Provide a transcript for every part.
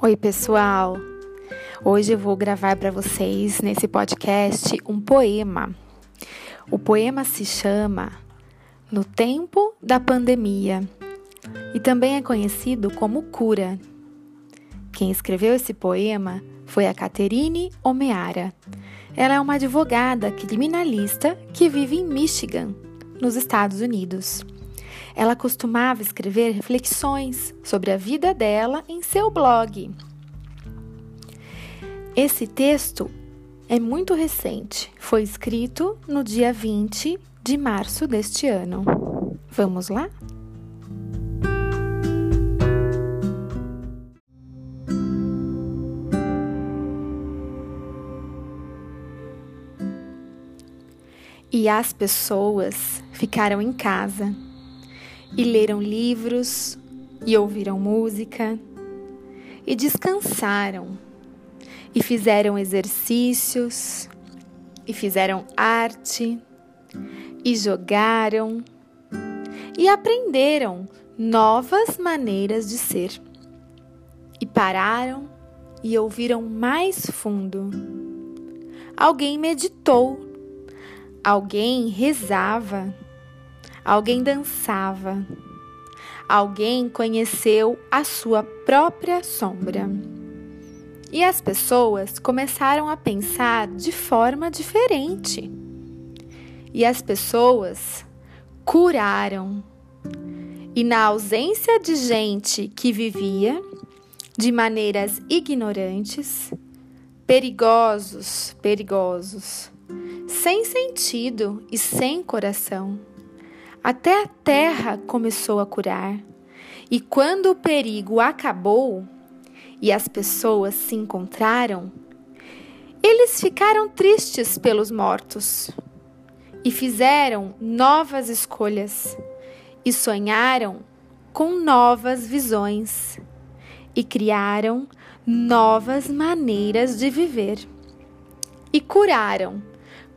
Oi, pessoal. Hoje eu vou gravar para vocês nesse podcast um poema. O poema se chama No Tempo da Pandemia e também é conhecido como Cura. Quem escreveu esse poema foi a Caterine Omeara. Ela é uma advogada criminalista que vive em Michigan, nos Estados Unidos. Ela costumava escrever reflexões sobre a vida dela em seu blog. Esse texto é muito recente, foi escrito no dia 20 de março deste ano. Vamos lá? E as pessoas ficaram em casa e leram livros e ouviram música e descansaram e fizeram exercícios e fizeram arte e jogaram e aprenderam novas maneiras de ser e pararam e ouviram mais fundo. Alguém meditou, alguém rezava alguém dançava, alguém conheceu a sua própria sombra. E as pessoas começaram a pensar de forma diferente. E as pessoas curaram. E na ausência de gente que vivia de maneiras ignorantes, perigosos, perigosos, sem sentido e sem coração, até a terra começou a curar. E quando o perigo acabou e as pessoas se encontraram, eles ficaram tristes pelos mortos e fizeram novas escolhas e sonharam com novas visões e criaram novas maneiras de viver e curaram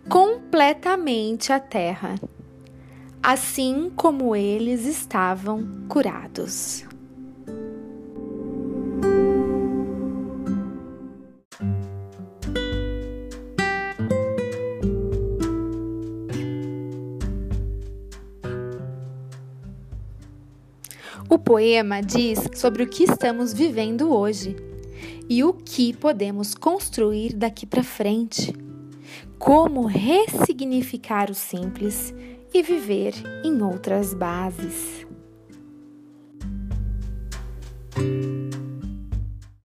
completamente a terra assim como eles estavam curados. O poema diz sobre o que estamos vivendo hoje e o que podemos construir daqui para frente. Como ressignificar o simples e viver em outras bases.